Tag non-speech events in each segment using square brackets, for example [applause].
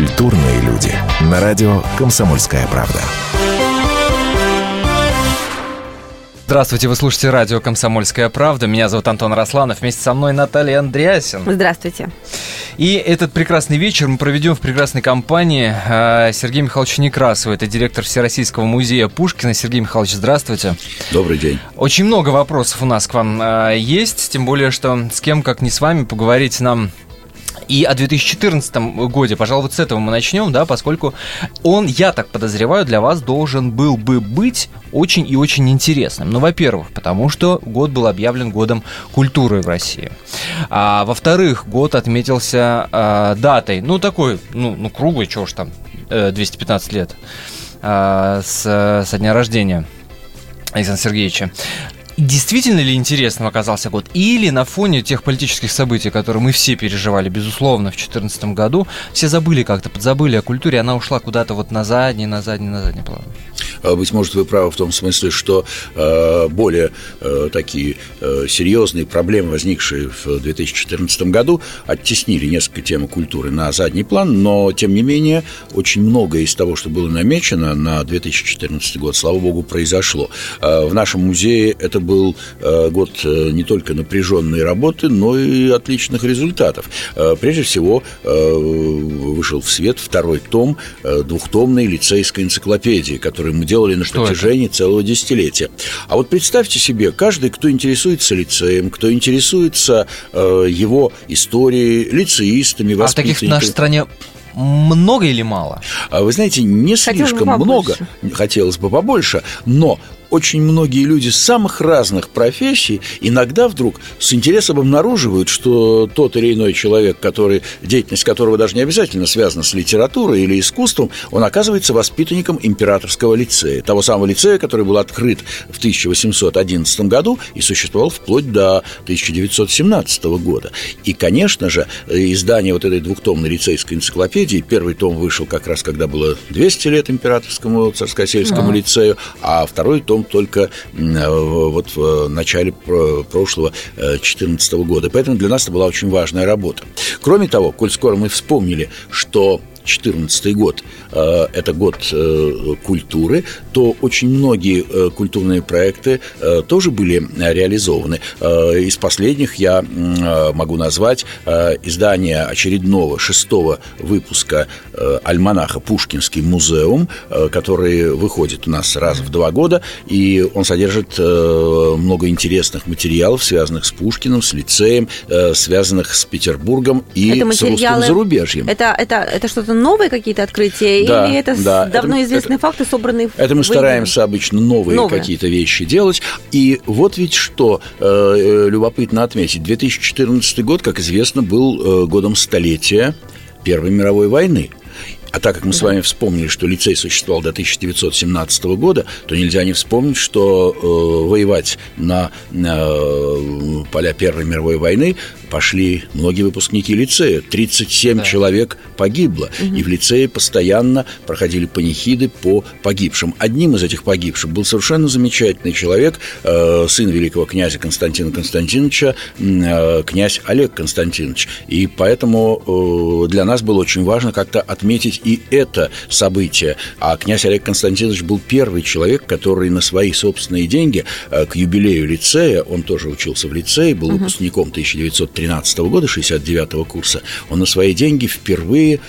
Культурные люди. На радио «Комсомольская правда». Здравствуйте, вы слушаете радио «Комсомольская правда». Меня зовут Антон Росланов. Вместе со мной Наталья Андреасин. Здравствуйте. И этот прекрасный вечер мы проведем в прекрасной компании э, Сергея Михайловича Некрасова. Это директор Всероссийского музея Пушкина. Сергей Михайлович, здравствуйте. Добрый день. Очень много вопросов у нас к вам э, есть, тем более, что с кем, как не с вами, поговорить нам и о 2014 годе, пожалуй, вот с этого мы начнем, да, поскольку он, я так подозреваю, для вас должен был бы быть очень и очень интересным. Ну, во-первых, потому что год был объявлен годом культуры в России. А во-вторых, год отметился а, датой, ну, такой, ну, ну круглый, чего ж там, 215 э, лет а, с, со дня рождения Александра Сергеевича действительно ли интересным оказался год? Или на фоне тех политических событий, которые мы все переживали, безусловно, в 2014 году, все забыли как-то, подзабыли о культуре, она ушла куда-то вот на задний, на задний, на задний план? А, быть может, вы правы в том смысле, что э, более э, такие э, серьезные проблемы, возникшие в 2014 году, оттеснили несколько темы культуры на задний план, но, тем не менее, очень многое из того, что было намечено на 2014 год, слава богу, произошло. В нашем музее это был год не только напряженной работы, но и отличных результатов. Прежде всего, вышел в свет второй том двухтомной лицейской энциклопедии, который мы делали на что протяжении это? целого десятилетия. А вот представьте себе, каждый, кто интересуется лицеем, кто интересуется э, его историей, лицеистами, А таких в нашей стране много или мало? А вы знаете, не слишком много, хотелось бы побольше, но очень многие люди самых разных профессий иногда вдруг с интересом обнаруживают, что тот или иной человек, который, деятельность которого даже не обязательно связана с литературой или искусством, он оказывается воспитанником императорского лицея, того самого лицея, который был открыт в 1811 году и существовал вплоть до 1917 года. И, конечно же, издание вот этой двухтомной лицейской энциклопедии, первый том вышел как раз, когда было 200 лет императорскому царскосельскому лицею, а второй том только вот в начале прошлого 2014 года. Поэтому для нас это была очень важная работа. Кроме того, коль скоро мы вспомнили, что 2014 год э, – это год э, культуры, то очень многие э, культурные проекты тоже были реализованы. Из последних я могу назвать издание очередного шестого выпуска альманаха «Пушкинский музеум», который выходит у нас раз в два года, и он содержит много интересных материалов, связанных с Пушкиным, с лицеем, связанных с Петербургом и это с русским зарубежьем. Это, это, это что-то новые какие-то открытия, да, или это да, давно это, известные это, факты, собранные Это мы стараемся обычно новые, новые. какие-то вещи делать. И вот ведь что э, э любопытно отметить. 2014 год, как известно, был э, годом столетия Первой мировой войны. А так как мы с вами вспомнили, что лицей существовал до 1917 года, то нельзя не вспомнить, что э, воевать на э, поля Первой мировой войны пошли многие выпускники лицея. 37 да. человек погибло. Угу. И в лицее постоянно проходили панихиды по погибшим. Одним из этих погибших был совершенно замечательный человек, э, сын великого князя Константина Константиновича, э, князь Олег Константинович. И поэтому э, для нас было очень важно как-то отметить и это событие. А князь Олег Константинович был первый человек, который на свои собственные деньги э, к юбилею лицея, он тоже учился в лицее, был угу. выпускником 1930 13 года, 69 курса, он на свои деньги впервые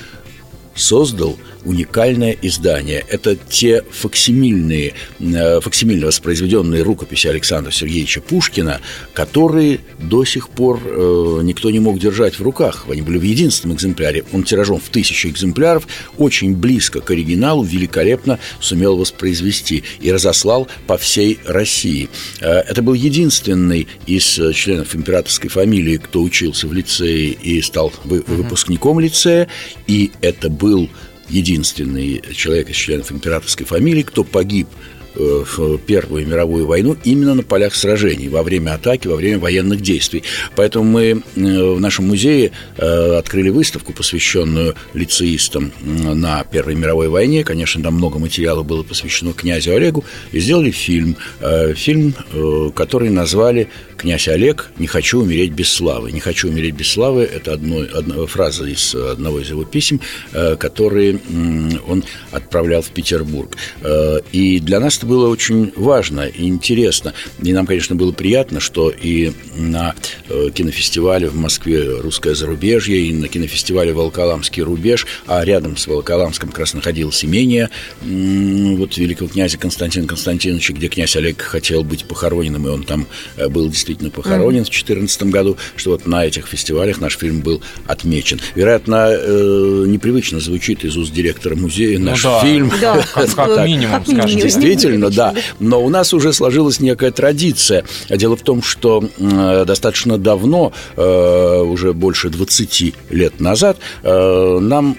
создал уникальное издание. Это те факсимильные, э, факсимильно воспроизведенные рукописи Александра Сергеевича Пушкина, которые до сих пор э, никто не мог держать в руках. Они были в единственном экземпляре. Он тиражом в тысячу экземпляров, очень близко к оригиналу, великолепно сумел воспроизвести и разослал по всей России. Э, это был единственный из членов императорской фамилии, кто учился в лицее и стал выпускником лицея, и это был единственный человек из членов императорской фамилии, кто погиб в Первую мировую войну именно на полях сражений, во время атаки, во время военных действий. Поэтому мы в нашем музее открыли выставку, посвященную лицеистам на Первой мировой войне. Конечно, там много материала было посвящено князю Олегу. И сделали фильм. Фильм, который назвали «Князь Олег. Не хочу умереть без славы». «Не хочу умереть без славы» – это одно, одна фраза из одного из его писем, которые он отправлял в Петербург. И для нас это было очень важно и интересно. И нам, конечно, было приятно, что и на э, кинофестивале в Москве «Русское зарубежье», и на кинофестивале «Волоколамский рубеж», а рядом с Волоколамском как раз находилось имение вот великого князя Константина Константиновича, где князь Олег хотел быть похороненным, и он там э, был действительно похоронен mm-hmm. в 2014 году, что вот на этих фестивалях наш фильм был отмечен. Вероятно, э, непривычно звучит из уст директора музея ну наш да. фильм. Да, как, как минимум, скажем. Действительно, да. Но у нас уже сложилась некая традиция. Дело в том, что э, достаточно давно, э, уже больше 20 лет назад, э, нам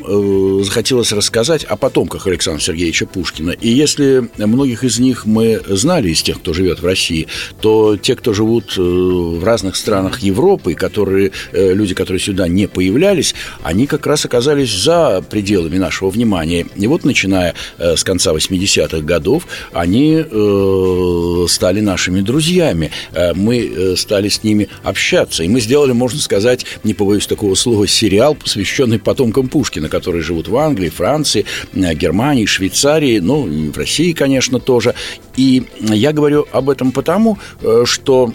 захотелось рассказать о потомках Александра Сергеевича Пушкина. И если многих из них мы знали, из тех, кто живет в России, то те, кто живут в разных странах Европы, которые, люди, которые сюда не появлялись, они как раз оказались за пределами нашего внимания. И вот, начиная с конца 80-х годов, они э, стали нашими друзьями. Э, мы э, стали с ними общаться. И мы сделали, можно сказать, не побоюсь такого слова, сериал, посвященный потомкам Пушкина, которые живут в Англии, Франции, э, Германии, Швейцарии, ну, и в России, конечно, тоже. И я говорю об этом потому, что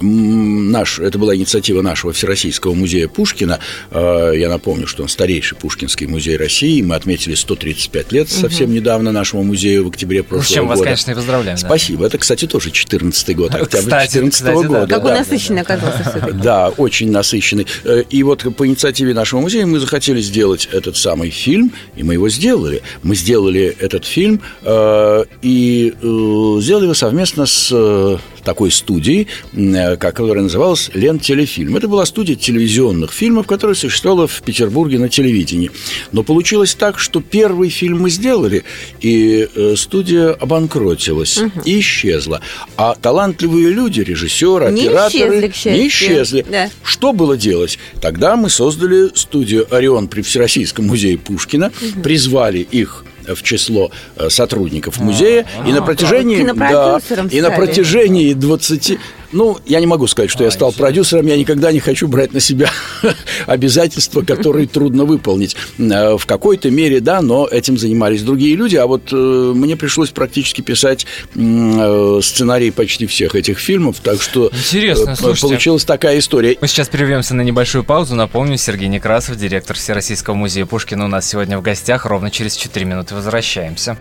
наш, это была инициатива нашего Всероссийского музея Пушкина. А, я напомню, что он старейший Пушкинский музей России. Мы отметили 135 лет совсем угу. недавно нашему музею в октябре прошлого года. С чем вас, конечно, и поздравляем. Спасибо. Да. Это, кстати, тоже 14 год, октябрь 14 года. Какой да. насыщенный оказался [laughs] Да, очень насыщенный. Э, и вот по инициативе нашего музея мы захотели сделать этот самый фильм, и мы его сделали. Мы сделали этот фильм э, и э, сделали его совместно с такой студии, э, которая называлась «Лен Телефильм». Это была студия телевизионных фильмов, которая существовала в Петербурге на телевидении. Но получилось так, что первый фильм мы сделали, и э, студия обанкротилась угу. и исчезла. А талантливые люди, режиссеры, не операторы исчезли, не исчезли. Да. Что было делать? Тогда мы создали студию «Орион» при Всероссийском музее Пушкина, угу. призвали их в число э, сотрудников музея, а, и на протяжении, да, и на протяжении 20, ну, я не могу сказать, что я стал продюсером, я никогда не хочу брать на себя [laughs] обязательства, которые трудно выполнить. Э, в какой-то мере, да, но этим занимались другие люди, а вот э, мне пришлось практически писать э, сценарий почти всех этих фильмов, так что Интересно, слушайте, получилась такая история. Мы сейчас прервемся на небольшую паузу. Напомню, Сергей Некрасов, директор Всероссийского музея Пушкина, у нас сегодня в гостях. Ровно через 4 минуты возвращаемся.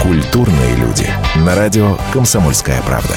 Культурные люди. На радио «Комсомольская правда».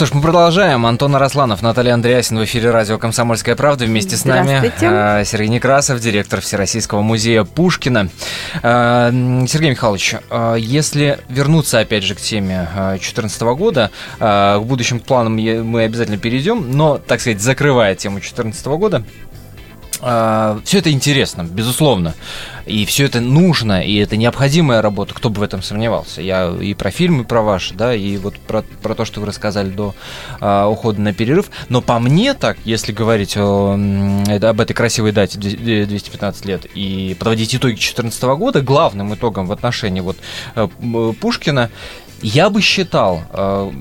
Что ж, мы продолжаем. Антон Арасланов, Наталья Андреасин в эфире радио «Комсомольская правда». Вместе с нами э, Сергей Некрасов, директор Всероссийского музея Пушкина. Э, Сергей Михайлович, э, если вернуться опять же к теме 2014 года, к будущим планам мы обязательно перейдем, но, так сказать, закрывая тему 2014 года, а, все это интересно, безусловно. И все это нужно, и это необходимая работа, кто бы в этом сомневался. Я и про фильмы, про ваши, да, и вот про, про то, что вы рассказали до а, ухода на перерыв. Но по мне так, если говорить о, об этой красивой дате 215 лет и подводить итоги 2014 года, главным итогом в отношении вот э, Пушкина, я бы считал, э,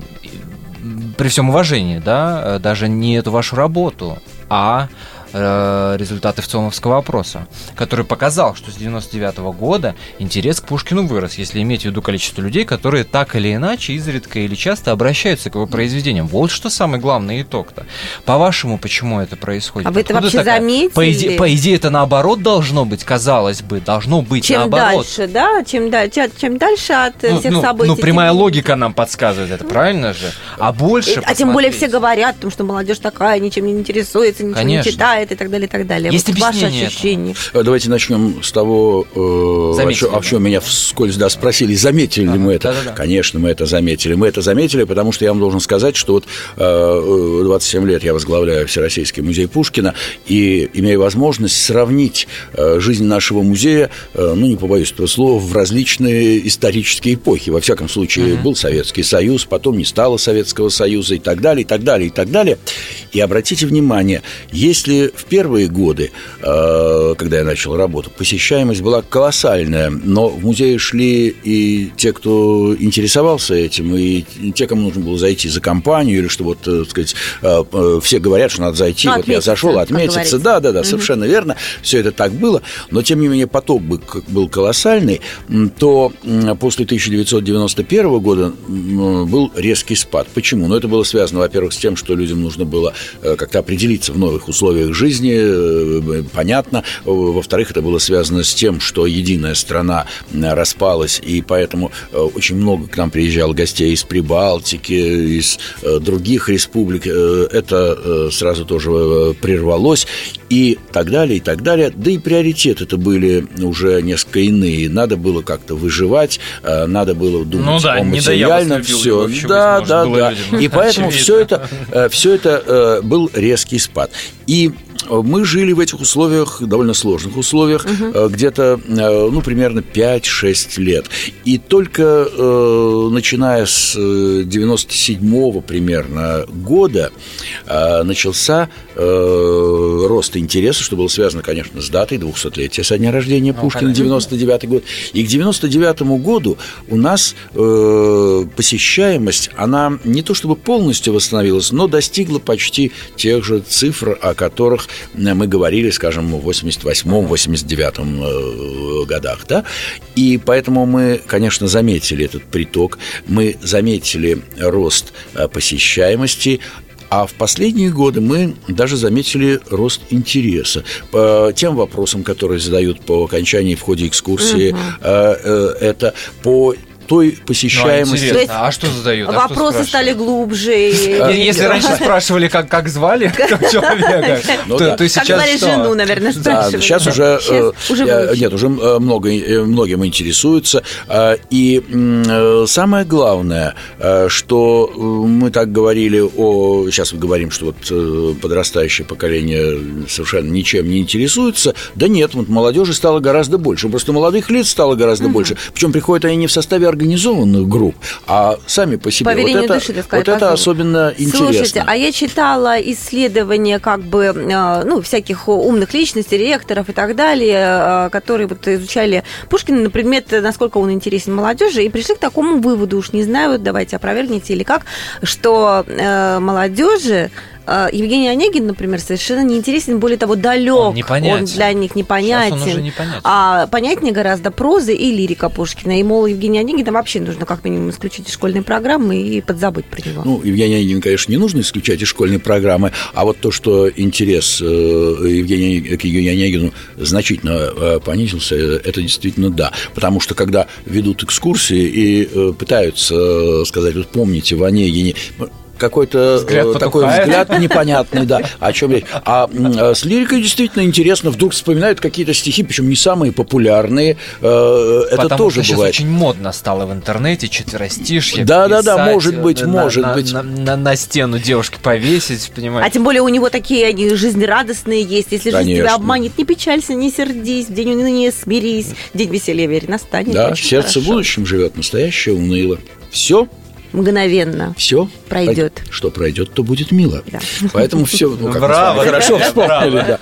при всем уважении, да, э, даже не эту вашу работу, а э, результаты ВЦОМовского опроса, который показал, что с 99 -го года интерес к Пушкину вырос, если иметь в виду количество людей, которые так или иначе, изредка или часто обращаются к его произведениям. Вот что самый главный итог-то. По-вашему, почему это происходит? А вы это вообще такая? заметили? По идее, по идее, это наоборот должно быть, казалось бы, должно быть чем наоборот. Чем дальше, да? Чем, да, чем дальше от ну, всех ну, событий. Ну, прямая тем... логика нам подсказывает это, правильно же? А больше А тем более все говорят, потому что молодежь такая, ничем не интересуется, ничего Конечно. не читает и так далее, и так далее. Есть вот ваше ощущение. Этого. Давайте начнем с того, э, о, чем, о чем меня вскользь да, спросили, заметили ага, ли мы это. Да-да-да. Конечно, мы это заметили. Мы это заметили, потому что я вам должен сказать, что вот э, 27 лет я возглавляю Всероссийский музей Пушкина и имею возможность сравнить э, жизнь нашего музея, э, ну, не побоюсь этого слова, в различные исторические эпохи. Во всяком случае, ага. был Советский Союз, потом не стало Советского Союза и так далее, и так далее, и так далее. И обратите внимание, если в первые годы, э, когда я начал работу, посещаемость была колоссальная, но в музее шли и те, кто интересовался этим, и те, кому нужно было зайти за компанию, или что вот, э, так сказать, э, все говорят, что надо зайти, ну, вот я зашел, отметиться, да, да, да, угу. совершенно верно, все это так было, но тем не менее поток был колоссальный, то после 1991 года был резкий спад. Почему? Ну, это было связано, во-первых, с тем, что людям нужно было как-то определиться в новых условиях жизни, э, понятно. Во-вторых, это было связано с тем, что единая страна распалась, и поэтому э, очень много к нам приезжало гостей из Прибалтики, из э, других республик. Это сразу тоже прервалось, и так далее, и так далее. Да и приоритеты это были уже несколько иные. Надо было как-то выживать, надо было думать ну, да, о материальном. Все, да, да, да. И поэтому все это, все это был резкий спад. И мы жили в этих условиях, довольно сложных условиях, угу. где-то, э, ну, примерно 5-6 лет. И только э, начиная с 97-го примерно года э, начался э, рост интереса, что было связано, конечно, с датой 200-летия со дня рождения ну, Пушкина, 99-й год. И к 99-му году у нас э, посещаемость, она не то чтобы полностью восстановилась, но достигла почти тех же цифр, о которых мы говорили, скажем, в 88-м, 89-м э, годах, да, и поэтому мы, конечно, заметили этот приток, мы заметили рост э, посещаемости, а в последние годы мы даже заметили рост интереса по тем вопросам, которые задают по окончании в ходе экскурсии. Угу. Это по той посещаемости. Ну, а, а что задают? А Вопросы что стали глубже. Если раньше спрашивали, как, как звали [laughs] человека, ну то, то сейчас Как звали жену, наверное, спрашивали. сейчас уже, э, нет, уже э, много, э, многим интересуются. И самое главное, что мы так говорили о... Сейчас мы говорим, что вот подрастающее поколение совершенно ничем не интересуется. Да нет, вот молодежи стало гораздо больше. Просто молодых лиц стало гораздо больше. Причем приходят они не в составе организованных групп, а сами по себе. По вот это, души, так сказать, вот это особенно интересно. Слушайте, а я читала исследования как бы, э, ну, всяких умных личностей, ректоров и так далее, э, которые вот изучали Пушкина на предмет, насколько он интересен молодежи, и пришли к такому выводу, уж не знаю, давайте опровергните или как, что э, молодежи Евгений Онегин, например, совершенно неинтересен, более того, далек. Он, он для них непонятен. Сейчас он уже непонятен. А понятнее гораздо прозы и лирика Пушкина. И, мол, Евгений Онегина вообще нужно как минимум исключить из школьной программы и подзабыть про него. Ну, Евгений Онегин, конечно, не нужно исключать из школьной программы, а вот то, что интерес э, Евгения, к Евгению Онегину значительно э, понизился, это действительно да. Потому что, когда ведут экскурсии и э, пытаются сказать, вот помните, в Онегине какой-то взгляд э, такой взгляд непонятный, да, о чем речь. А э, с лирикой действительно интересно, вдруг вспоминают какие-то стихи, причем не самые популярные. Э, это Потому тоже что бывает. сейчас очень модно стало в интернете четверостишье. Да, да, да, может быть, на, может на, быть. На, на, на стену девушки повесить, понимаете? А тем более у него такие они жизнерадостные есть. Если Конечно. жизнь тебя обманет, не печалься, не сердись, в день уныния смирись, день веселья верь настанет. Да, сердце хорошо. будущем живет, настоящее уныло. Все мгновенно. Все пройдет. Что пройдет, то будет мило. Да. Поэтому все, ну, как Браво, хорошо вспомнили. Да.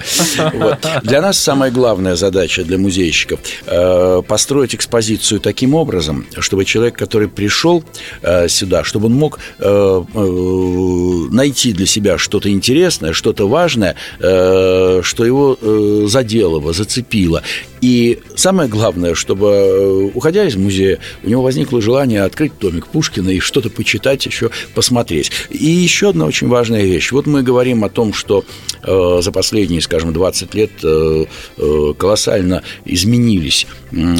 Вот. Для нас самая главная задача для музейщиков э, построить экспозицию таким образом, чтобы человек, который пришел э, сюда, чтобы он мог э, э, найти для себя что-то интересное, что-то важное, э, что его э, задело, зацепило. И самое главное, чтобы, э, уходя из музея, у него возникло желание открыть томик Пушкина и что-то почитать, еще посмотреть. И еще одна очень важная вещь. Вот мы говорим о том, что э, за последние, скажем, 20 лет э, э, колоссально изменились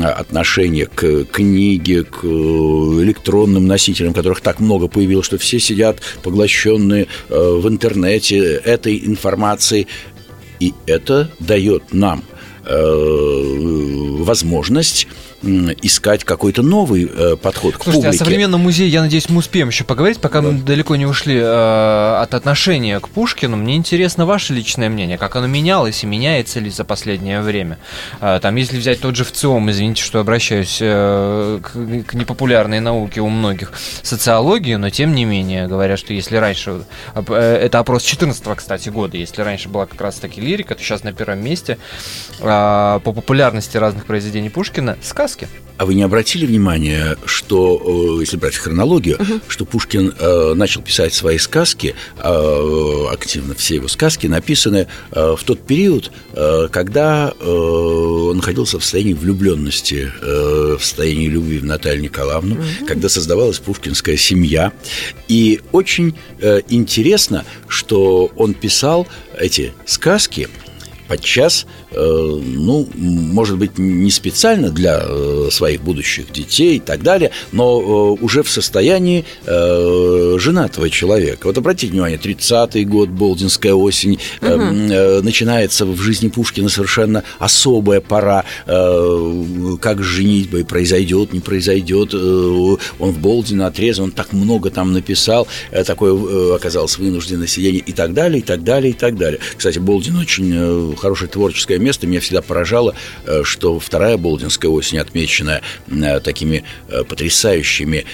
отношения к книге, к э, электронным носителям, которых так много появилось, что все сидят поглощенные э, в интернете этой информацией. И это дает нам – Э, возможность искать какой-то новый э, подход к Слушайте, публике. о современном музее, я надеюсь, мы успеем еще поговорить, пока да. мы далеко не ушли э, от отношения к Пушкину. Мне интересно ваше личное мнение, как оно менялось и меняется ли за последнее время. Э, там, если взять тот же ВЦИОМ, извините, что обращаюсь э, к, к непопулярной науке у многих, социологию, но тем не менее, говорят, что если раньше, э, это опрос 14 кстати, года, если раньше была как раз-таки лирика, то сейчас на первом месте э, по популярности разных произведений Пушкина сказка сказки. А вы не обратили внимания, что, э, если брать хронологию, угу. что Пушкин э, начал писать свои сказки, э, активно все его сказки написаны э, в тот период, э, когда э, он находился в состоянии влюбленности, э, в состоянии любви в Наталью Николаевну, угу. когда создавалась пушкинская семья. И очень э, интересно, что он писал эти сказки подчас ну, может быть, не специально для э, своих будущих детей и так далее, но э, уже в состоянии женатого человека. Вот обратите внимание, 30-й год, Болдинская осень, угу. начинается в жизни Пушкина совершенно особая пора, как женитьба произойдет, не произойдет. Он в Болдине отрезан, он так много там написал, такое оказалось вынужденное сидение и так далее, и так далее, и так далее. Кстати, Болдин очень хорошее творческое место. Меня всегда поражало, э, что вторая Болдинская осень, отмеченная э, такими э, потрясающими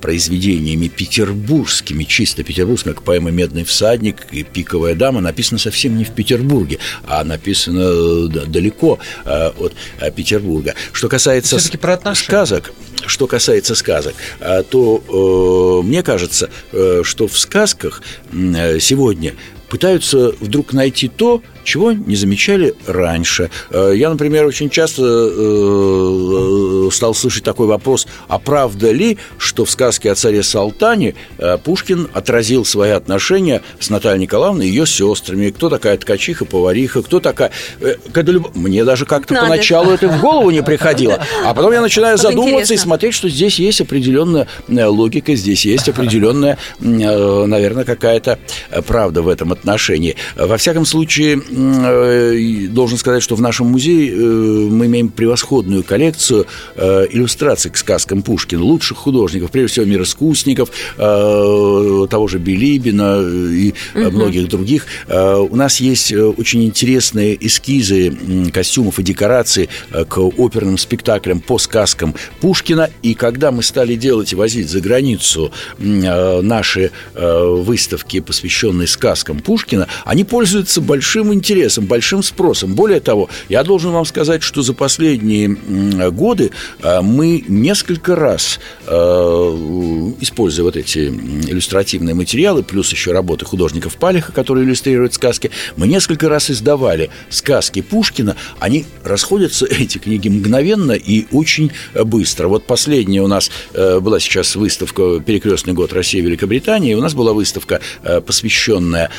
произведениями петербургскими, чисто петербургскими, как поэма «Медный всадник» и «Пиковая дама», написана совсем не в Петербурге, а написана далеко от Петербурга. Что касается сказок, что касается сказок, то мне кажется, что в сказках сегодня пытаются вдруг найти то, чего не замечали раньше. Э, я, например, очень часто э, стал слышать такой вопрос, а правда ли, что в сказке о царе Салтане э, Пушкин отразил свои отношения с Натальей Николаевной и ее сестрами? Кто такая ткачиха, повариха, кто такая... Мне даже как-то Надо. поначалу это в голову не приходило. А потом я начинаю задумываться и смотреть, что здесь есть определенная логика, здесь есть определенная, наверное, какая-то правда в этом отношении. Во всяком случае, Э, должен сказать, что в нашем музее э, мы имеем превосходную коллекцию э, иллюстраций к сказкам Пушкина, лучших художников, прежде всего мироскусников, того же Билибина и угу. многих других. У нас есть очень интересные эскизы костюмов и декораций к оперным спектаклям по сказкам Пушкина. И когда мы стали делать и возить за границу наши выставки, посвященные сказкам Пушкина, они пользуются большим интересом большим спросом. Более того, я должен вам сказать, что за последние годы а, мы несколько раз, а, используя вот эти иллюстративные материалы, плюс еще работы художников Палиха, которые иллюстрируют сказки, мы несколько раз издавали сказки Пушкина. Они расходятся, [laughs] эти книги, мгновенно и очень быстро. Вот последняя у нас э, была сейчас выставка «Перекрестный год России и Великобритании», у нас была выставка, э, посвященная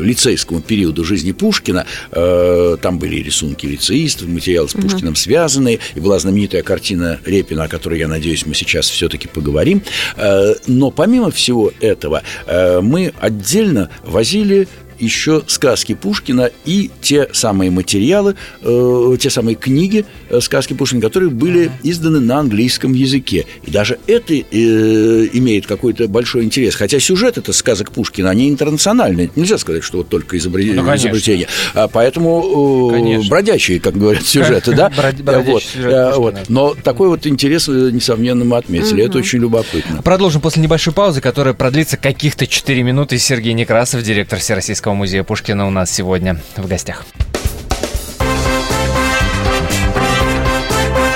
лицейскому периоду жизни Пушкина. Э, там были рисунки лицеистов, материалы с Пушкиным угу. связанные, и была знаменитая картина Репина, о которой, я надеюсь, мы сейчас все-таки поговорим. Э, но помимо всего этого, э, мы отдельно возили еще сказки Пушкина и те самые материалы, э, те самые книги э, сказки Пушкина, которые были изданы на английском языке. И даже это э, имеет какой-то большой интерес. Хотя сюжет это сказок Пушкина, они интернациональные. Нельзя сказать, что вот только изобретение. Ну, изобретение. А поэтому э, бродячие, как говорят, сюжеты, да? [laughs] Вот. Э, Но такой вот интерес, э, несомненно, мы отметили. Это очень любопытно. Продолжим после небольшой паузы, которая продлится каких-то 4 минуты. Сергей Некрасов, директор Всероссийского музея Пушкина у нас сегодня в гостях.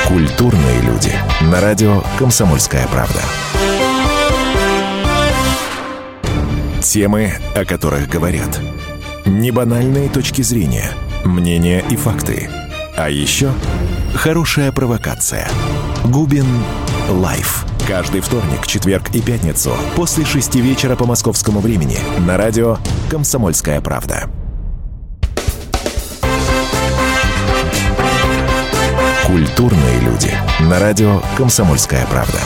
Культурные люди. На радио «Комсомольская правда». Темы, о которых говорят. Небанальные точки зрения, мнения и факты. А еще хорошая провокация. Губин Live. Каждый вторник, четверг и пятницу после шести вечера по московскому времени на радио «Комсомольская правда». Культурные люди. На радио «Комсомольская правда».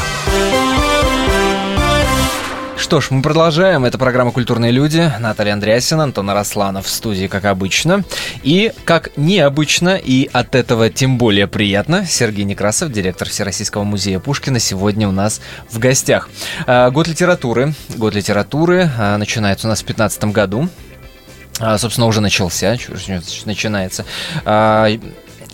Что ж, мы продолжаем. Это программа «Культурные люди». Наталья Андреасина, Антон Арасланов в студии, как обычно. И, как необычно, и от этого тем более приятно, Сергей Некрасов, директор Всероссийского музея Пушкина, сегодня у нас в гостях. А, год литературы. Год литературы а, начинается у нас в 2015 году. А, собственно, уже начался, начинается.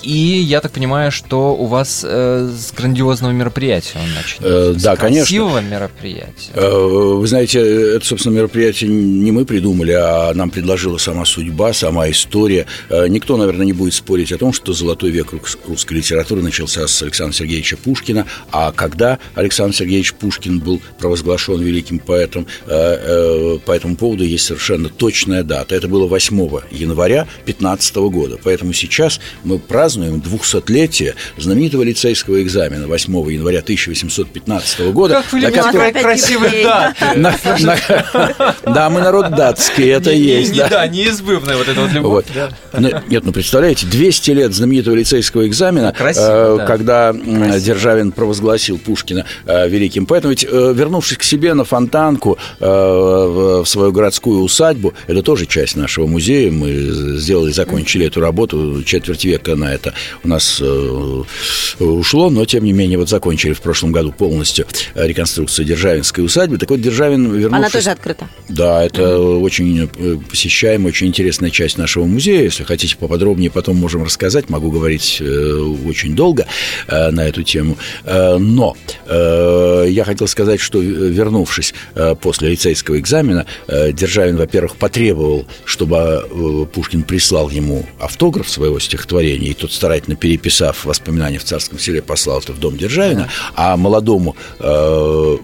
И я так понимаю, что у вас э, с грандиозного мероприятия он начнется. Э, да, конечно. Красивого мероприятия. Э, вы знаете, это, собственно, мероприятие не мы придумали, а нам предложила сама судьба, сама история. Э, никто, наверное, не будет спорить о том, что золотой век русской литературы начался с Александра Сергеевича Пушкина, а когда Александр Сергеевич Пушкин был провозглашен великим поэтом, э, э, по этому поводу есть совершенно точная дата. Это было 8 января 15 года. Поэтому сейчас мы празднуем празднуем 200-летие знаменитого лицейского экзамена 8 января 1815 года. Как вы любите красивые даты. Да, мы народ датский, это есть. Да, неизбывная вот эта вот любовь. Нет, ну представляете, 200 лет знаменитого лицейского экзамена, э, когда Державин провозгласил Пушкина э, великим поэтом. Ведь э, вернувшись к себе на Фонтанку, в свою городскую усадьбу, это тоже часть нашего музея, мы сделали, закончили эту работу четверть века на это это у нас э, ушло, но тем не менее вот закончили в прошлом году полностью реконструкцию Державинской усадьбы. Так вот, Державин вернувшись... Она тоже открыта? Да, это mm-hmm. очень э, посещаемая, очень интересная часть нашего музея. Если хотите поподробнее, потом можем рассказать. Могу говорить э, очень долго на эту тему. Но я хотел сказать, что вернувшись после лицейского экзамена, Державин, во-первых, потребовал, чтобы Пушкин прислал ему автограф своего стихотворения, и тот старательно переписав воспоминания в Царском селе, послал это в дом Державина, а молодому э,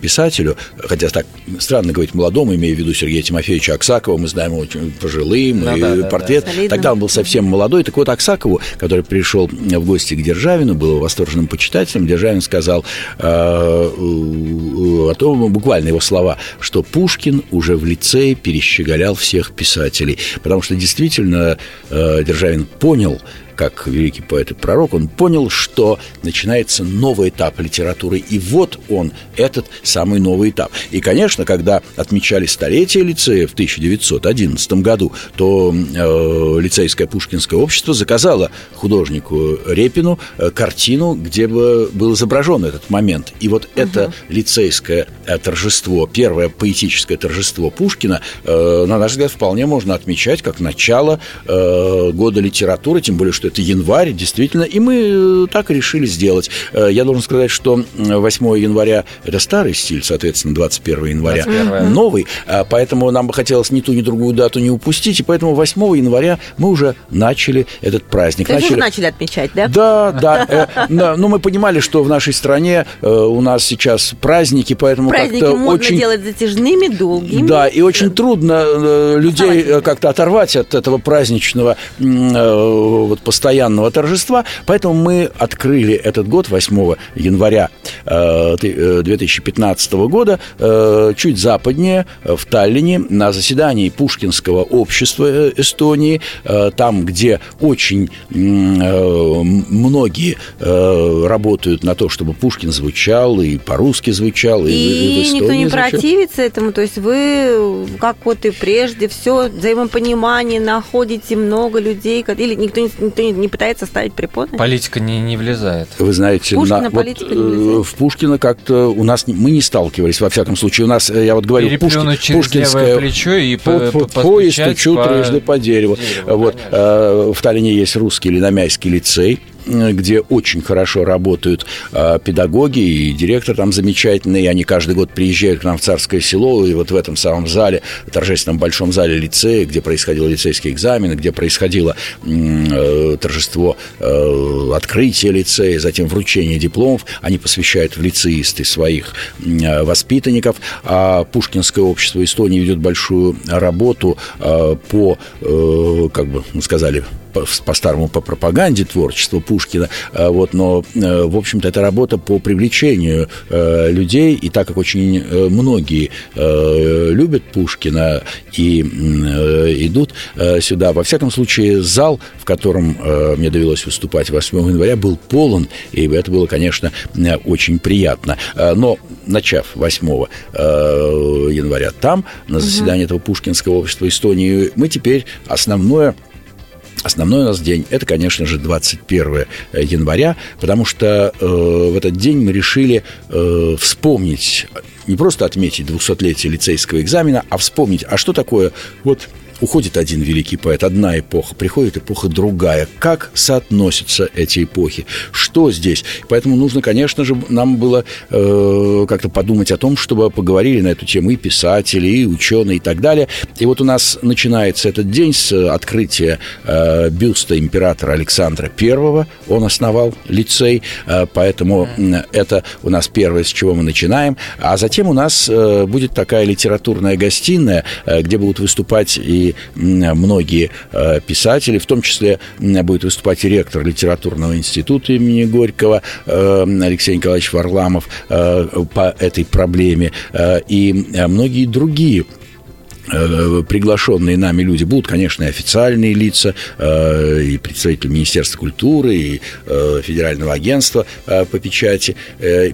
писателю, хотя так странно говорить молодому, имея в виду Сергея Тимофеевича Аксакова, мы знаем его очень пожилым, да, и да, портрет, да, тогда он был совсем молодой, так вот Аксакову, который пришел в гости к Державину, был восторженным почитателем, Державин сказал э, о том, буквально его слова, что Пушкин уже в лицее перещеголял всех писателей, потому что действительно э, Державин понял, как великий поэт и пророк, он понял, что начинается новый этап литературы. И вот он, этот самый новый этап. И, конечно, когда отмечали столетие лицея в 1911 году, то э, лицейское Пушкинское общество заказало художнику Репину э, картину, где бы был изображен этот момент. И вот угу. это лицейское э, торжество, первое поэтическое торжество Пушкина, э, на наш взгляд, вполне можно отмечать как начало э, года литературы, тем более, что что это январь, действительно, и мы э, так и решили сделать. Э, я должен сказать, что 8 января – это старый стиль, соответственно, 21 января 21. новый, а поэтому нам бы хотелось ни ту, ни другую дату не упустить, и поэтому 8 января мы уже начали этот праздник. То начали... начали отмечать, да? Да, да. Э, но мы понимали, что в нашей стране у нас сейчас праздники, поэтому праздники очень... делать затяжными, долгими. Да, и очень трудно людей как-то оторвать от этого праздничного вот, постоянного торжества, поэтому мы открыли этот год 8 января 2015 года чуть западнее, в Таллине, на заседании Пушкинского общества Эстонии, там, где очень многие работают на то, чтобы Пушкин звучал и по-русски звучал, и, и в Эстонии никто не звучал. противится этому, то есть вы, как вот и прежде, все взаимопонимание находите, много людей, или никто, никто не пытается ставить препоны? Политика не, не влезает. Вы знаете, Пушкина на, вот, э, в Пушкина как-то у нас мы не сталкивались, во всяком случае. У нас, э, я вот говорю, Пушкин, Пушкинское плечо и по, по, по, поезд стучу по... трижды по дереву. дереву вот, э, в Таллине есть русский Леномяйский лицей, где очень хорошо работают э, педагоги и директор там замечательный. Они каждый год приезжают к нам в Царское село, и вот в этом самом зале, торжественном большом зале лицея, где происходил лицейский экзамен, где происходило э, торжество э, открытия лицея, затем вручение дипломов, они посвящают в лицеисты своих э, воспитанников. А Пушкинское общество Эстонии ведет большую работу э, по, э, как бы, мы сказали, по-старому по пропаганде творчества Пушкина, э, вот, но, э, в общем-то, это работа по привлечению э, людей, и так как очень многие любят Пушкина и идут сюда, во всяком случае, зал, в котором мне довелось выступать 8 января, был полон, и это было, конечно, очень приятно. Но, начав 8 января там, на заседании этого Пушкинского общества Эстонии, мы теперь основное Основной у нас день – это, конечно же, 21 января, потому что э, в этот день мы решили э, вспомнить, не просто отметить 200-летие лицейского экзамена, а вспомнить, а что такое вот Уходит один великий поэт, одна эпоха, приходит эпоха другая. Как соотносятся эти эпохи? Что здесь? Поэтому нужно, конечно же, нам было э, как-то подумать о том, чтобы поговорили на эту тему и писатели, и ученые, и так далее. И вот у нас начинается этот день с открытия э, бюста императора Александра I. Он основал лицей, э, поэтому это у нас первое, с чего мы начинаем. А затем у нас э, будет такая литературная гостиная, э, где будут выступать и многие э, писатели, в том числе будет выступать ректор литературного института имени Горького э, Алексей Николаевич Варламов э, по этой проблеме, и многие другие приглашенные нами люди будут, конечно, и официальные лица, э, и представители Министерства культуры, и э, Федерального агентства по печати,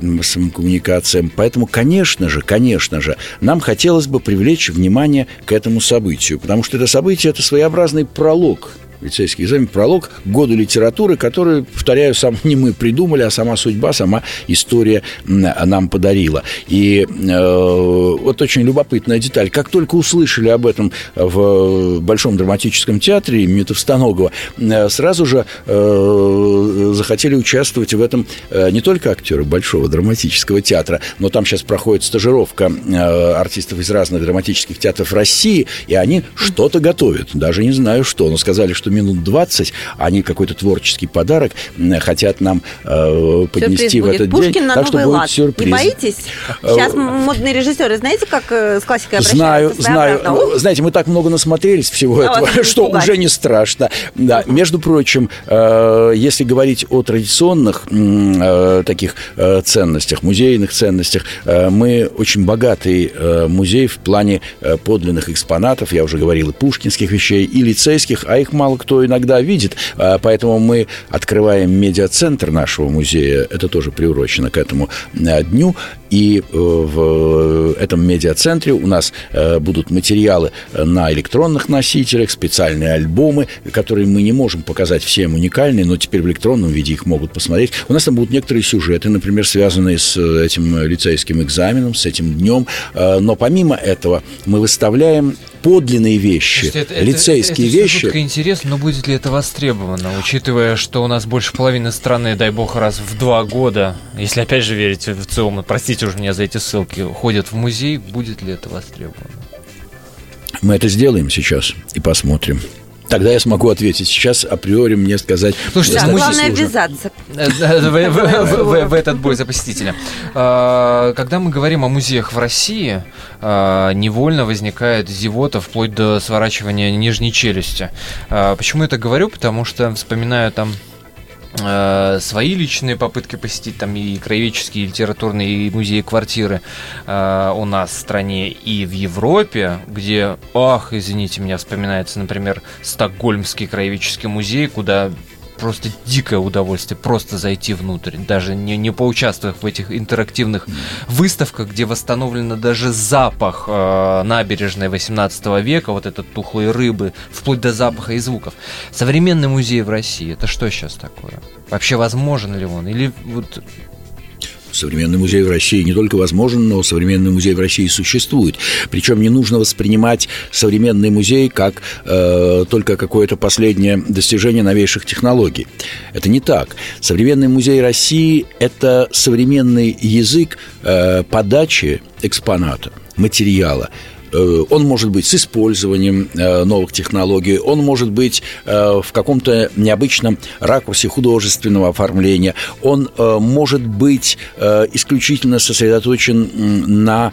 массовым коммуникациям. Поэтому, конечно же, конечно же, нам хотелось бы привлечь внимание к этому событию, потому что это событие – это своеобразный пролог лицейский экзамен, пролог к году литературы, который, повторяю, сам [laughs] не мы придумали, а сама судьба, сама история нам подарила. И э, вот очень любопытная деталь. Как только услышали об этом в Большом драматическом театре имени Товстоногова, э, сразу же э, захотели участвовать в этом э, не только актеры Большого драматического театра, но там сейчас проходит стажировка э, артистов из разных драматических театров России, и они что-то готовят. Даже не знаю что, но сказали, что что минут 20 они какой-то творческий подарок хотят нам э, поднести сюрприз в этот Пушкин день. На так что будет лад. сюрприз. Не боитесь? Сейчас модные режиссеры, знаете, как э, с классикой обращаются? Знаю, знаю. Знаете, мы так много насмотрелись всего а этого, что уже не страшно. Да, между прочим, э, если говорить о традиционных э, таких э, ценностях, музейных ценностях, э, мы очень богатый э, музей в плане э, подлинных экспонатов, я уже говорил, и пушкинских вещей, и лицейских, а их мало кто иногда видит, а, поэтому мы открываем медиацентр нашего музея, это тоже приурочено к этому а, дню, и э, в этом медиацентре у нас э, будут материалы на электронных носителях, специальные альбомы, которые мы не можем показать всем уникальные, но теперь в электронном виде их могут посмотреть. У нас там будут некоторые сюжеты, например, связанные с этим лицейским экзаменом, с этим днем. Э, но помимо этого мы выставляем подлинные вещи, это, лицейские это, это, вещи. Это интересно, но будет ли это востребовано, учитывая, что у нас больше половины страны, дай бог, раз в два года, если опять же верить в ЦИОМ, простите уже меня за эти ссылки, ходят в музей, будет ли это востребовано? Мы это сделаем сейчас и посмотрим. Тогда я смогу ответить. Сейчас априори мне сказать... Слушайте, да, главное сложно. ввязаться. В этот бой за посетителя. А, когда мы говорим о музеях в России, а, невольно возникает зевота вплоть до сворачивания нижней челюсти. А, почему я это говорю? Потому что вспоминаю там Э, свои личные попытки посетить там и краеведческие, и литературные, и музеи квартиры э, у нас в стране и в Европе, где, ах, извините меня, вспоминается, например, Стокгольмский краеведческий музей, куда просто дикое удовольствие просто зайти внутрь, даже не, не поучаствовав в этих интерактивных выставках, где восстановлено даже запах э, набережной 18 века, вот этот тухлые рыбы, вплоть до запаха и звуков. Современный музей в России, это что сейчас такое? Вообще возможен ли он? Или вот Современный музей в России не только возможен, но современный музей в России существует. Причем не нужно воспринимать современный музей как э, только какое-то последнее достижение новейших технологий. Это не так. Современный музей России – это современный язык э, подачи экспоната, материала, он может быть с использованием э, новых технологий, он может быть э, в каком-то необычном ракурсе художественного оформления, он может быть исключительно сосредоточен на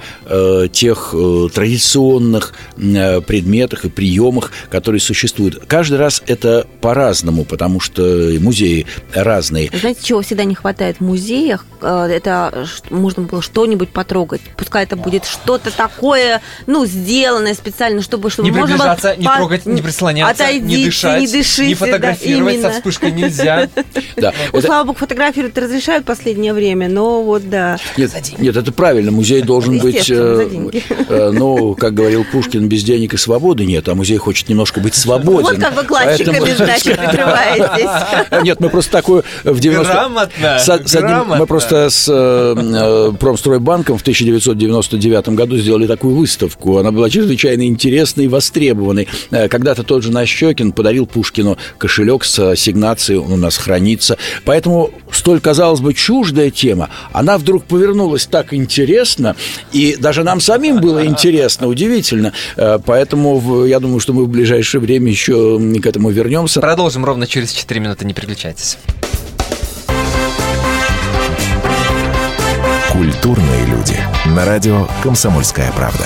тех традиционных предметах и приемах, которые существуют. Каждый раз это по-разному, потому что музеи разные. Знаете, чего всегда не хватает в музеях? Это можно было что-нибудь потрогать. Пускай это будет что-то такое, ну, сделанное специально, чтобы, чтобы не можно приближаться, было... не трогать, не прислоняться, Отойдите, не дышать, не, дышите, не фотографировать, да, со вспышкой нельзя. [laughs] Да. Ну, слава богу, фотографировать разрешают в последнее время, но вот да. Нет, нет это правильно, музей должен быть, э, э, ну, как говорил Пушкин, без денег и свободы нет, а музей хочет немножко быть свободен. Вот как вы классиками, значит, прикрываетесь. Нет, мы просто такую в 90... Грамотно, Мы просто с э, Промстройбанком в 1999 году сделали такую выставку, она была чрезвычайно интересной и востребованной. Э, когда-то тот же Нащекин подарил Пушкину кошелек с ассигнацией, он у нас хранится. Поэтому столь, казалось бы, чуждая тема, она вдруг повернулась так интересно, и даже нам самим было интересно, удивительно. Э, поэтому я думаю, что мы в ближайшее время еще к этому вернемся. Продолжим ровно через 4 минуты, не переключайтесь. Культурные люди. На радио «Комсомольская правда».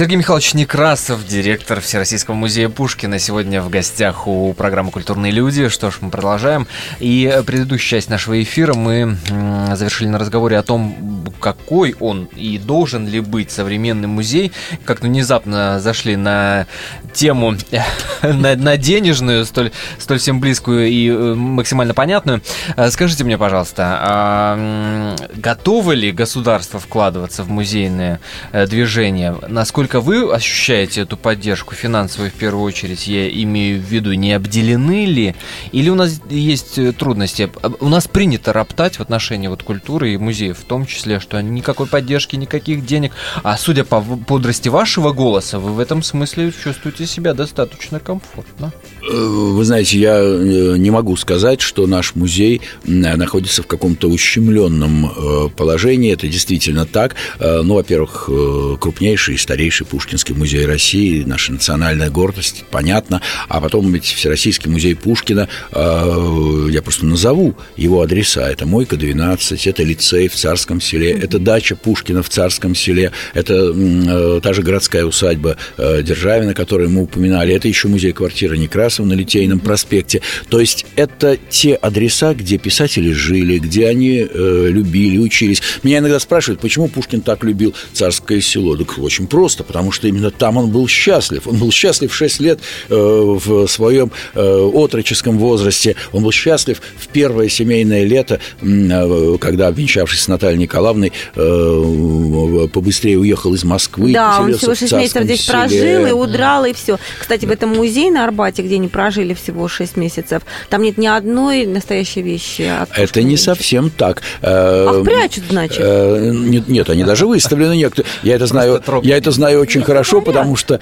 Сергей Михайлович Некрасов, директор Всероссийского музея Пушкина, сегодня в гостях у программы «Культурные люди». Что ж, мы продолжаем. И предыдущую часть нашего эфира мы завершили на разговоре о том, какой он и должен ли быть современный музей. Как-то внезапно зашли на тему, [laughs] на, на денежную, столь, столь всем близкую и э, максимально понятную. Э, скажите мне, пожалуйста, а готовы ли государство вкладываться в музейное э, движение? Насколько насколько вы ощущаете эту поддержку финансовую в первую очередь, я имею в виду, не обделены ли? Или у нас есть э, трудности? У нас принято роптать в отношении вот культуры и музеев, в том числе, что никакой поддержки, никаких денег. А судя по бодрости вашего голоса, вы в этом смысле чувствуете себя достаточно комфортно. Э, вы знаете, я э, не могу сказать, что наш музей находится в каком-то ущемленном положении. Это действительно так. Ну, во-первых, крупнейший старейший крупнейший Пушкинский музей России, наша национальная гордость, понятно. А потом ведь Всероссийский музей Пушкина, э, я просто назову его адреса. Это Мойка 12, это лицей в Царском селе, это дача Пушкина в Царском селе, это э, та же городская усадьба э, Державина, которую мы упоминали, это еще музей-квартира Некрасова на Литейном проспекте. То есть это те адреса, где писатели жили, где они э, любили, учились. Меня иногда спрашивают, почему Пушкин так любил Царское село. Так очень просто просто, потому что именно там он был счастлив. Он был счастлив 6 лет э, в своем э, отроческом возрасте. Он был счастлив в первое семейное лето, э, когда, обвенчавшись с Натальей Николаевной, э, побыстрее уехал из Москвы. Да, он всего 6 месяцев здесь селе. прожил и удрал, и все. Кстати, в этом музее на Арбате, где они прожили всего 6 месяцев, там нет ни одной настоящей вещи. Это не совсем так. Ах, прячут, значит? Э, нет, нет, они даже выставлены некоторые. Я это знаю, я это знаю очень хорошо, потому что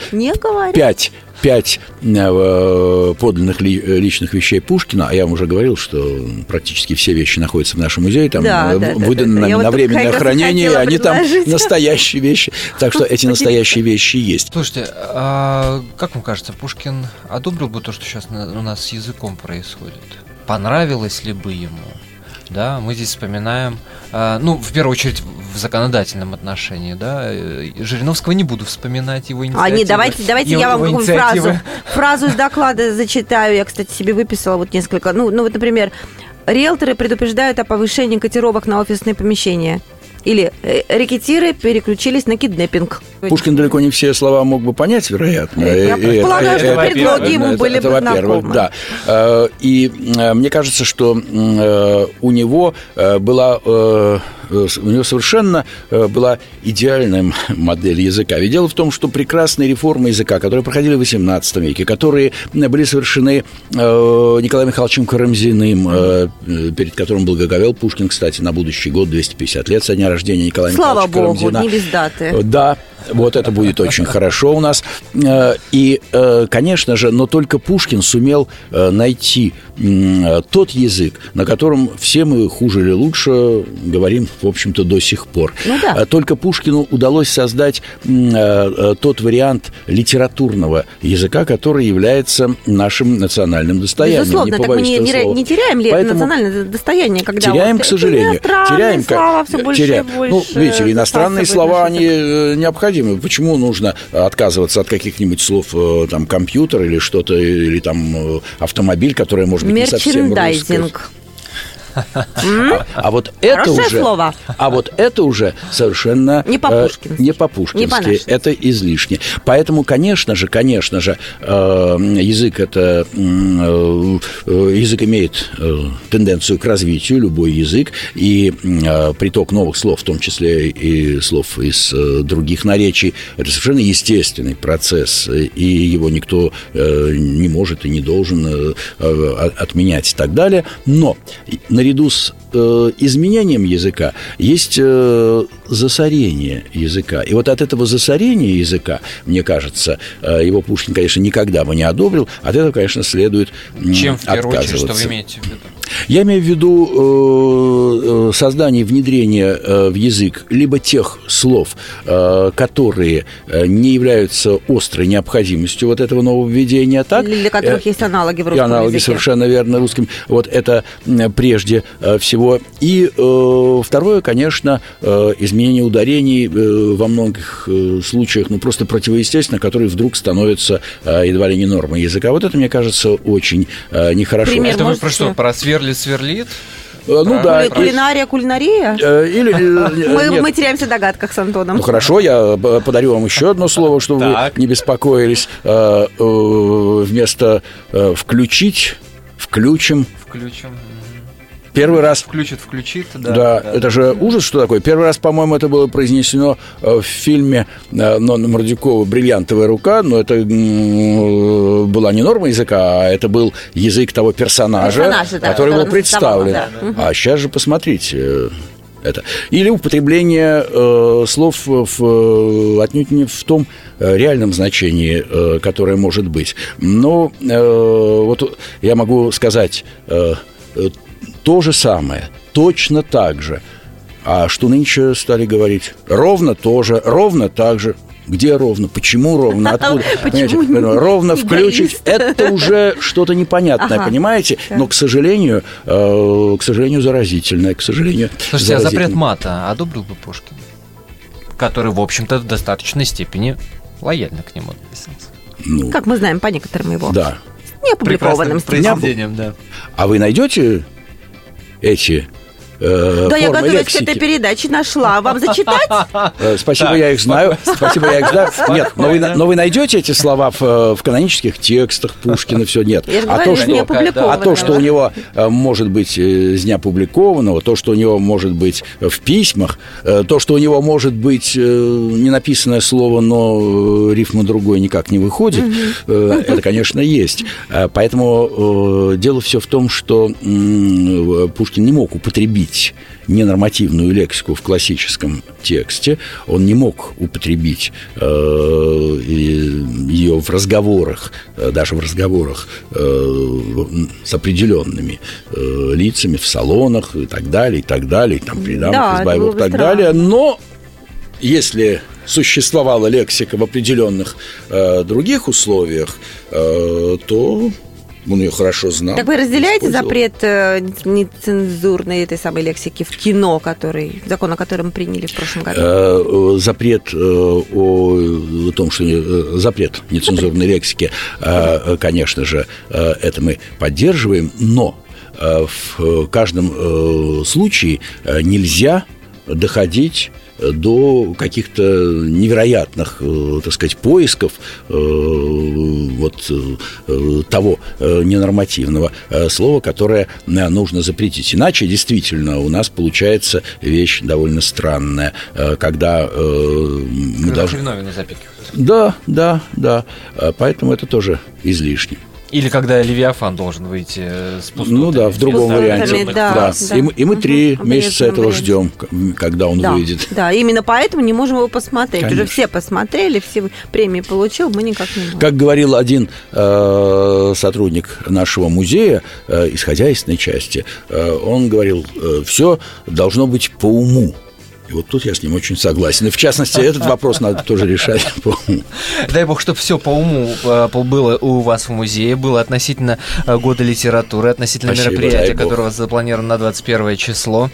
пять пять э, подлинных личных вещей Пушкина, а я вам уже говорил, что практически все вещи находятся в нашем музее, там да, э, да, выданы да, да. на, на временное хранение, они там настоящие вещи. Так что эти настоящие вещи есть. Слушайте, а как вам кажется, Пушкин одобрил бы то, что сейчас у нас с языком происходит? Понравилось ли бы ему? Да, мы здесь вспоминаем, э, ну, в первую очередь, в законодательном отношении, да. Жириновского не буду вспоминать его инициативы. А, не, давайте, давайте я вам какую фразу, фразу из доклада зачитаю. Я, кстати, себе выписала вот несколько. Ну, ну вот, например, риэлторы предупреждают о повышении котировок на офисные помещения. Или э, рекетиры переключились на киднеппинг. Пушкин далеко не все слова мог бы понять, вероятно. Я предполагаю, что предлоги ему были бы знакомы. Да. Э, и мне кажется, что у него была Э, у него совершенно э, была идеальная [laughs] модель языка. Ведь дело в том, что прекрасные реформы языка, которые проходили в XVIII веке, которые были совершены э, Николаем Михайловичем Карамзиным, перед которым благоговел Пушкин, кстати, на будущий год, 250 лет со дня рождения Николая Слава Михайловича Богу, Карамзина. не без даты. Да, вот это будет очень хорошо у нас. И, конечно же, но только Пушкин сумел найти тот язык, на котором все мы хуже или лучше говорим в общем-то, до сих пор. Ну, да. А только Пушкину удалось создать э, э, тот вариант литературного языка, который является нашим национальным достоянием. Безусловно, не так мы не, не, не теряем ли Поэтому национальное достояние, когда теряем, вот к сожалению, теряем, слова все больше теряем. и больше. Ну, видите, иностранные слова они э, необходимы. Почему нужно отказываться от каких-нибудь слов, там компьютер или что-то, или там автомобиль, которое может быть не совсем русское. А, а вот это уже, слово. а вот это уже совершенно не по-пушкински, э, не по-пушкински, по это излишне. Поэтому, конечно же, конечно же, э, язык это э, язык имеет тенденцию к развитию, любой язык и приток новых слов, в том числе и слов из других наречий, это совершенно естественный процесс, и его никто не может и не должен отменять и так далее. Но наряду с э, изменением языка есть э, засорение языка. И вот от этого засорения языка, мне кажется, э, его Пушкин, конечно, никогда бы не одобрил. От этого, конечно, следует э, Чем, в первую очередь, что вы имеете в виду? Я имею в виду э, э, создание, внедрение э, в язык либо тех слов, э, которые э, не являются острой необходимостью вот этого нововведения, так? Для которых э, есть аналоги в русском аналоги языке. совершенно верно русским. Вот это прежде всего. И э, второе, конечно, э, изменение ударений э, во многих э, случаях, ну, просто противоестественно, которые вдруг становятся э, едва ли не нормой языка. Вот это, мне кажется, очень э, нехорошо. Пример это вы про что, про сверлит сверлит? Э, ну да. Или кулинария, кулинария? Э, или, э, мы, мы теряемся в догадках с Антоном. Ну хорошо, я подарю вам еще одно слово, чтобы вы не беспокоились. Вместо включить, включим. Включим. Первый раз... Включит, включит, да. Да, да это же ужас, что такое. Первый раз, по-моему, это было произнесено э, в фильме э, Нонна Мордюкова «Бриллиантовая рука», но это была не норма языка, а это был язык того персонажа, Персонаж, да, который был представлен. Да. А сейчас же посмотрите э, это. Или употребление э, слов в, отнюдь не в том реальном значении, э, которое может быть. Но э, вот я могу сказать э, то же самое, точно так же. А что нынче стали говорить? Ровно то же, ровно так же. Где ровно? Почему ровно? [laughs] Откуда? Почему ровно включить это уже что-то непонятное, ага. понимаете? Но, к сожалению, э, к сожалению, заразительное, к сожалению. Слушайте, а запрет мата одобрил бы Пушкин? Который, в общем-то, в достаточной степени лояльно к нему относился. Ну, как мы знаем по некоторым его. Да. Не опубликованным произведением, да. А вы найдете эти э, Да, я готовилась лексики. к этой передаче, нашла. Вам зачитать? Э, спасибо, я их знаю. [laughs] Спасибо, я их знаю. Нет, но вы, но вы найдете эти слова в, э, в канонических текстах Пушкина, все нет. А то, что, а то, что у него может быть из неопубликованного, то, что у него может быть в письмах, то, что у него может быть не написанное слово, но рифма другой никак не выходит, это, конечно, есть. Поэтому дело все в том, что Пушкин не мог употребить ненормативную лексику в классическом тексте, он не мог употребить э, ее в разговорах, э, даже в разговорах э, с определенными э, лицами в салонах и так далее, и так далее, там при дамах, да, избавилах и так странно. далее, но если существовала лексика в определенных э, других условиях, э, то он ее хорошо знал. Так вы разделяете запрет э, нецензурной этой самой лексики в кино, который, закон о котором приняли в прошлом году? Э, э, запрет о том, что запрет нецензурной лексики, конечно же, это мы поддерживаем, но в каждом случае нельзя доходить до каких-то невероятных, э, так сказать, поисков э, вот э, того ненормативного слова, которое нужно запретить. Иначе действительно у нас получается вещь довольно странная, когда мы должны... Да, да, да. Поэтому это тоже излишне. Или когда Левиафан должен выйти э, с пустотами. Ну да, в другом варианте. Да, да. да. И, мы, и мы три угу. месяца этого варианте. ждем, когда он да, выйдет. Да, именно поэтому не можем его посмотреть. Конечно. Уже все посмотрели, все премии получил, мы никак не можем. Как говорил один э, сотрудник нашего музея э, из хозяйственной части, э, он говорил, э, все должно быть по уму. И вот тут я с ним очень согласен. И в частности, этот вопрос надо тоже решать [laughs] по уму. Дай бог, чтобы все по уму э, было у вас в музее, было относительно э, года литературы, относительно Спасибо, мероприятия, которого запланировано на 21 число.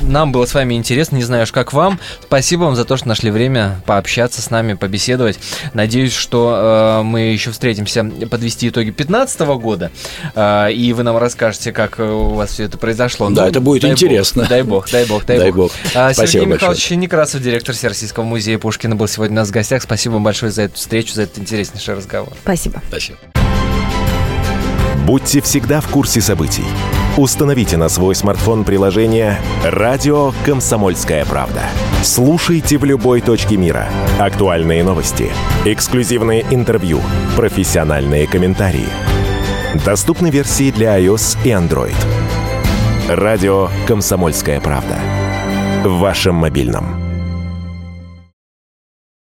Нам было с вами интересно, не знаю, как вам. Спасибо вам за то, что нашли время пообщаться с нами, побеседовать. Надеюсь, что э, мы еще встретимся подвести итоги 2015 года, э, и вы нам расскажете, как у вас все это произошло. Да, ну, это будет интересно. Бог, дай бог, дай бог, дай, дай бог. бог. А, Спасибо Михайлович Некрасов, директор Всероссийского музея Пушкина, был сегодня у нас в гостях. Спасибо вам большое за эту встречу, за этот интереснейший разговор. Спасибо. Спасибо. Будьте всегда в курсе событий. Установите на свой смартфон приложение «Радио Комсомольская правда». Слушайте в любой точке мира. Актуальные новости, эксклюзивные интервью, профессиональные комментарии. Доступны версии для iOS и Android. «Радио Комсомольская правда» в вашем мобильном.